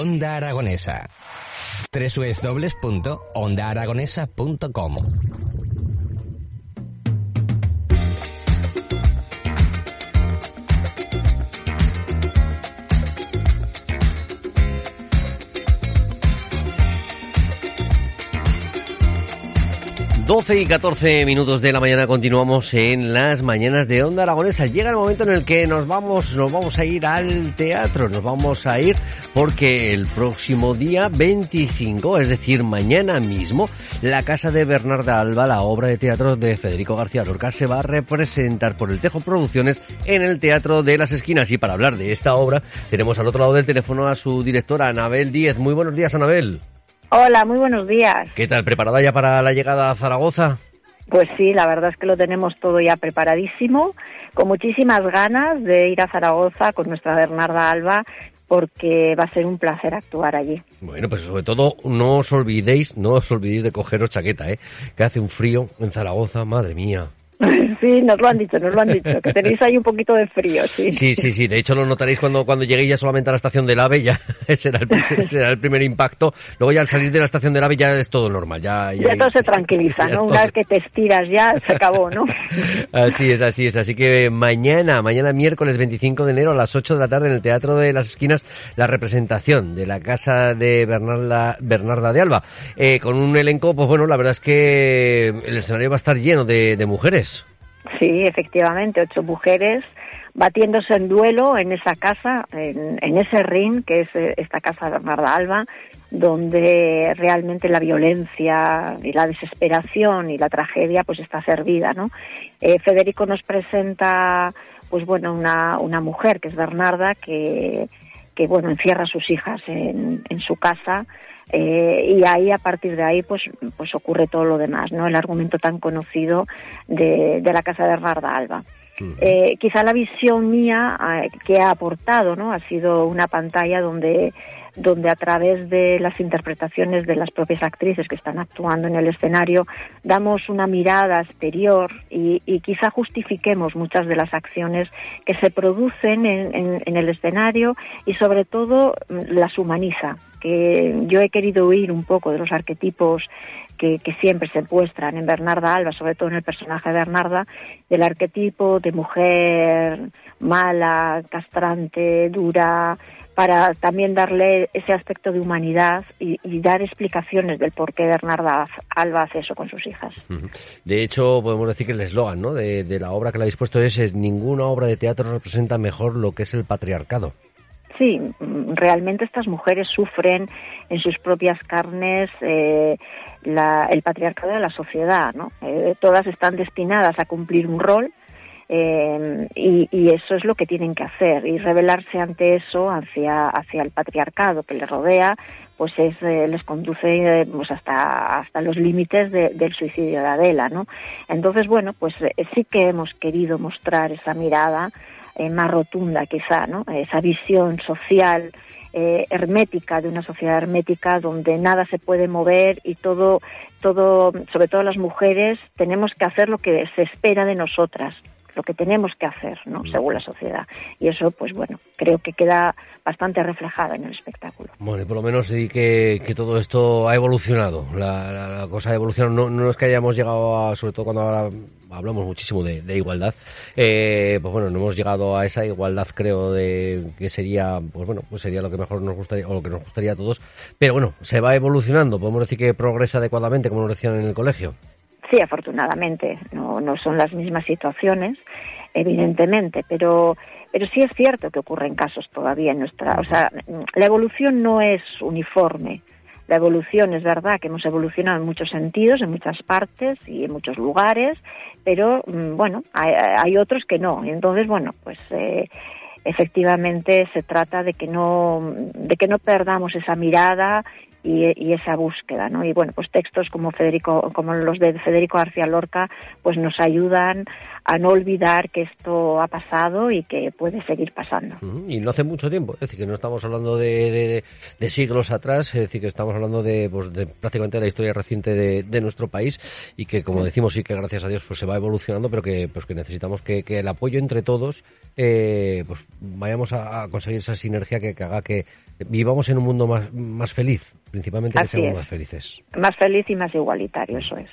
Onda Aragonesa. www.ondaaragonesa.com 12 y 14 minutos de la mañana continuamos en las mañanas de Onda Aragonesa. Llega el momento en el que nos vamos, nos vamos a ir al teatro, nos vamos a ir porque el próximo día 25, es decir, mañana mismo, la casa de Bernarda Alba, la obra de teatro de Federico García Lorca, se va a representar por el Tejo Producciones en el Teatro de las Esquinas. Y para hablar de esta obra, tenemos al otro lado del teléfono a su directora, Anabel Díez. Muy buenos días, Anabel. Hola, muy buenos días. ¿Qué tal? ¿Preparada ya para la llegada a Zaragoza? Pues sí, la verdad es que lo tenemos todo ya preparadísimo, con muchísimas ganas de ir a Zaragoza con nuestra Bernarda Alba, porque va a ser un placer actuar allí. Bueno, pues sobre todo no os olvidéis, no os olvidéis de cogeros chaqueta, ¿eh? que hace un frío en Zaragoza, madre mía. Sí, nos lo han dicho, nos lo han dicho, que tenéis ahí un poquito de frío, sí. Sí, sí, sí, de hecho lo notaréis cuando, cuando lleguéis ya solamente a la estación del AVE, ya será el, será el primer impacto. Luego ya al salir de la estación del AVE ya es todo normal. Ya, ya, todo se tranquiliza, ¿no? Una vez que te estiras ya se acabó, ¿no? Así es, así es. Así que mañana, mañana miércoles 25 de enero a las 8 de la tarde en el Teatro de las Esquinas, la representación de la casa de Bernarda, Bernarda de Alba. Eh, con un elenco, pues bueno, la verdad es que el escenario va a estar lleno de, de mujeres. Sí, efectivamente, ocho mujeres batiéndose en duelo en esa casa, en, ese ring que es eh, esta casa de Bernarda Alba, donde realmente la violencia y la desesperación y la tragedia pues está servida, ¿no? Eh, Federico nos presenta pues bueno una, una mujer que es Bernarda que, que bueno encierra a sus hijas en, en su casa eh, y ahí a partir de ahí pues pues ocurre todo lo demás no el argumento tan conocido de, de la casa de Bernarda Alba. Eh, quizá la visión mía eh, que ha aportado no ha sido una pantalla donde donde a través de las interpretaciones de las propias actrices que están actuando en el escenario damos una mirada exterior y, quizá justifiquemos muchas de las acciones que se producen en, el escenario y sobre todo mm, las humaniza que yo he querido huir un poco de los arquetipos que, siempre se muestran en Bernarda Alba, sobre todo en el personaje de Bernarda, del arquetipo de mujer mala, castrante, dura, para también darle ese aspecto de humanidad y, dar explicaciones del por qué Bernarda Alba hace eso con sus hijas. De hecho, podemos decir que el eslogan ¿no? de, la obra que le habéis puesto es, es ninguna obra de teatro representa mejor lo que es el patriarcado. Sí, realmente estas mujeres sufren en sus propias carnes eh, el patriarcado de la sociedad. ¿no? Eh, todas están destinadas a cumplir un rol eh, y, eso es lo que tienen que hacer y rebelarse ante eso, hacia, hacia el patriarcado que les rodea, pues es, eh, les conduce pues hasta, hasta los límites del suicidio de Adela, ¿no? Entonces, bueno, pues sí que hemos querido mostrar esa mirada más rotunda quizá, ¿no? Esa visión social hermética de una sociedad hermética donde nada se puede mover y todo, todo, sobre todo las mujeres, tenemos que hacer lo que se espera de nosotras lo que tenemos que hacer, ¿no? Según la sociedad. Y eso, pues bueno, creo que queda bastante reflejado en el espectáculo. Bueno, y por lo menos sí que, que todo esto ha evolucionado. La, cosa ha evolucionado. No, no, es que hayamos llegado a, sobre todo cuando ahora hablamos muchísimo de, igualdad, eh, pues bueno, no hemos llegado a esa igualdad, creo, de que sería, pues bueno, pues sería lo que mejor nos gustaría, o lo que nos gustaría a todos. Pero bueno, se va evolucionando. Podemos decir que progresa adecuadamente, como nos decían en el colegio. Sí, afortunadamente, no, no son las mismas situaciones, evidentemente, pero, pero sí es cierto que ocurren casos todavía en nuestra. O sea, la evolución no es uniforme. La evolución es verdad que hemos evolucionado en muchos sentidos, en muchas partes y en muchos lugares, pero mm, bueno, hay, hay otros que no. Entonces, bueno, pues eh, efectivamente se trata de que no de que no perdamos esa mirada y, esa búsqueda, ¿no? Y bueno, pues textos como Federico, como los de Federico García Lorca, pues nos ayudan a no olvidar que esto ha pasado y que puede seguir pasando. Y no hace mucho tiempo, es decir, que no estamos hablando de, siglos atrás, es decir, que estamos hablando de, pues, de prácticamente la historia reciente de, nuestro país y que, como decimos, sí que gracias a Dios pues se va evolucionando, pero que, pues, que necesitamos que, el apoyo entre todos, eh, pues vayamos a, conseguir esa sinergia que, haga que, vivamos en un mundo más, más feliz, principalmente que seamos más felices. Más feliz y más igualitario, eso es.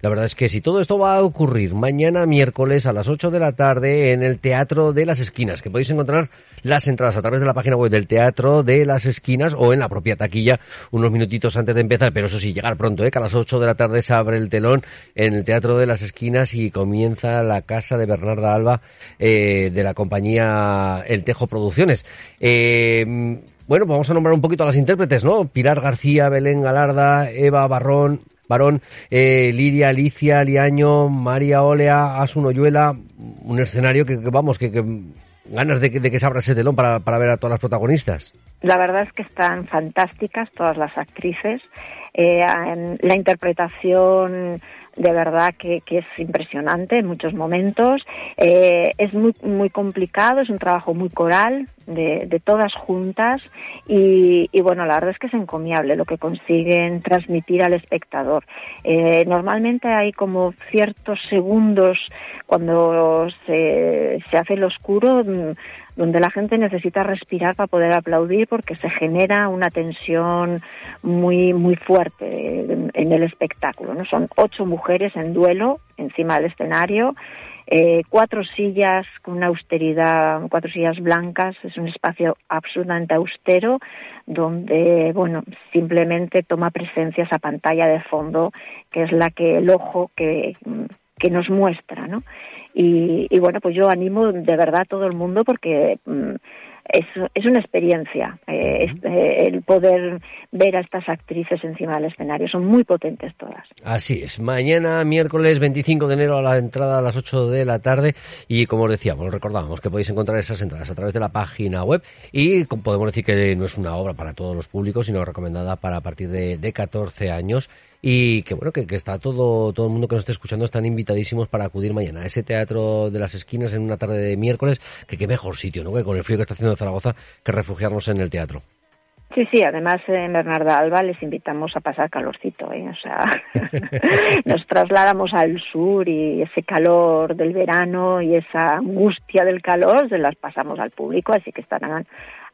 La verdad es que si todo esto va a ocurrir mañana miércoles a las 8 de la tarde en el Teatro de las Esquinas, que podéis encontrar las entradas a través de la página web del Teatro de las Esquinas o en la propia taquilla unos minutitos antes de empezar, pero eso sí, llegar pronto, ¿eh? que a las 8 de la tarde se abre el telón en el Teatro de las Esquinas y comienza la casa de Bernarda Alba eh, de la compañía El Tejo Producciones. Eh, bueno, vamos a nombrar un poquito a las intérpretes, ¿no? Pilar García, Belén Galarda, Eva Barrón, Barón, eh, Lidia, Alicia, Liaño, María Olea, Asun Oyuela, un escenario que, vamos, que, ganas de, que se abra ese telón para, para ver a todas las protagonistas. La verdad es que están fantásticas todas las actrices. Eh, la interpretación de verdad que, que, es impresionante en muchos momentos. Eh, es muy, muy complicado, es un trabajo muy coral, de, de todas juntas, y, y, bueno, la verdad es que es encomiable lo que consiguen transmitir al espectador. Eh, normalmente hay como ciertos segundos cuando se, se hace el oscuro mm, donde la gente necesita respirar para poder aplaudir porque se genera una tensión muy muy fuerte en el espectáculo. ¿no? Son ocho mujeres en duelo encima del escenario, eh, cuatro sillas con una austeridad, cuatro sillas blancas, es un espacio absolutamente austero donde, bueno, simplemente toma presencia esa pantalla de fondo que es la que el ojo que, que nos muestra, ¿no? Y, y, bueno, pues yo animo de verdad a todo el mundo porque mm, es, es una experiencia eh, eh, el poder ver a estas actrices encima del escenario. Son muy potentes todas. Así es. Mañana, miércoles 25 de enero, a la entrada a las 8 de la tarde. Y como os decíamos, recordábamos que podéis encontrar esas entradas a través de la página web. Y podemos decir que no es una obra para todos los públicos, sino recomendada para a partir de, de 14 años y que bueno que, que, está todo todo el mundo que nos esté escuchando están invitadísimos para acudir mañana a ese teatro de las esquinas en una tarde de miércoles que qué mejor sitio no que con el frío que está haciendo Zaragoza que refugiarnos en el teatro Sí, sí, además en Bernarda Alba les invitamos a pasar calorcito, ¿eh? o sea, nos trasladamos al sur y ese calor del verano y esa angustia del calor se las pasamos al público, así que estarán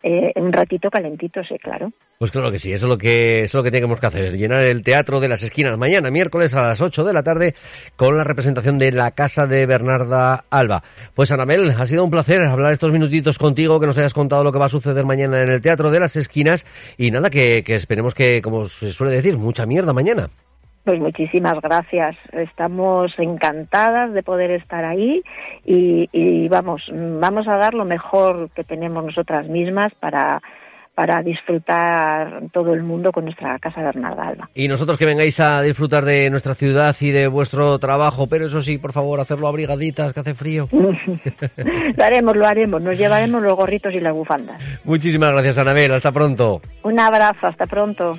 eh, un ratito calentito, sí, claro. Pues claro que sí, eso es lo que, es lo que tenemos que hacer, llenar el Teatro de las Esquinas mañana, miércoles a las 8 de la tarde, con la representación de la Casa de Bernarda Alba. Pues Anabel, ha sido un placer hablar estos minutitos contigo, que nos hayas contado lo que va a suceder mañana en el Teatro de las Esquinas, y nada, que, que esperemos que, como se suele decir, mucha mierda mañana. Pues muchísimas gracias. Estamos encantadas de poder estar ahí y, vamos, vamos a dar lo mejor que tenemos nosotras mismas para para disfrutar todo el mundo con nuestra Casa Bernarda Alba. Y nosotros que vengáis a disfrutar de nuestra ciudad y de vuestro trabajo, pero eso sí, por favor, hacerlo abrigaditas, que hace frío. lo haremos, lo haremos. Nos llevaremos los gorritos y las bufandas. Muchísimas gracias, Anabel. Hasta pronto. Un abrazo. Hasta pronto.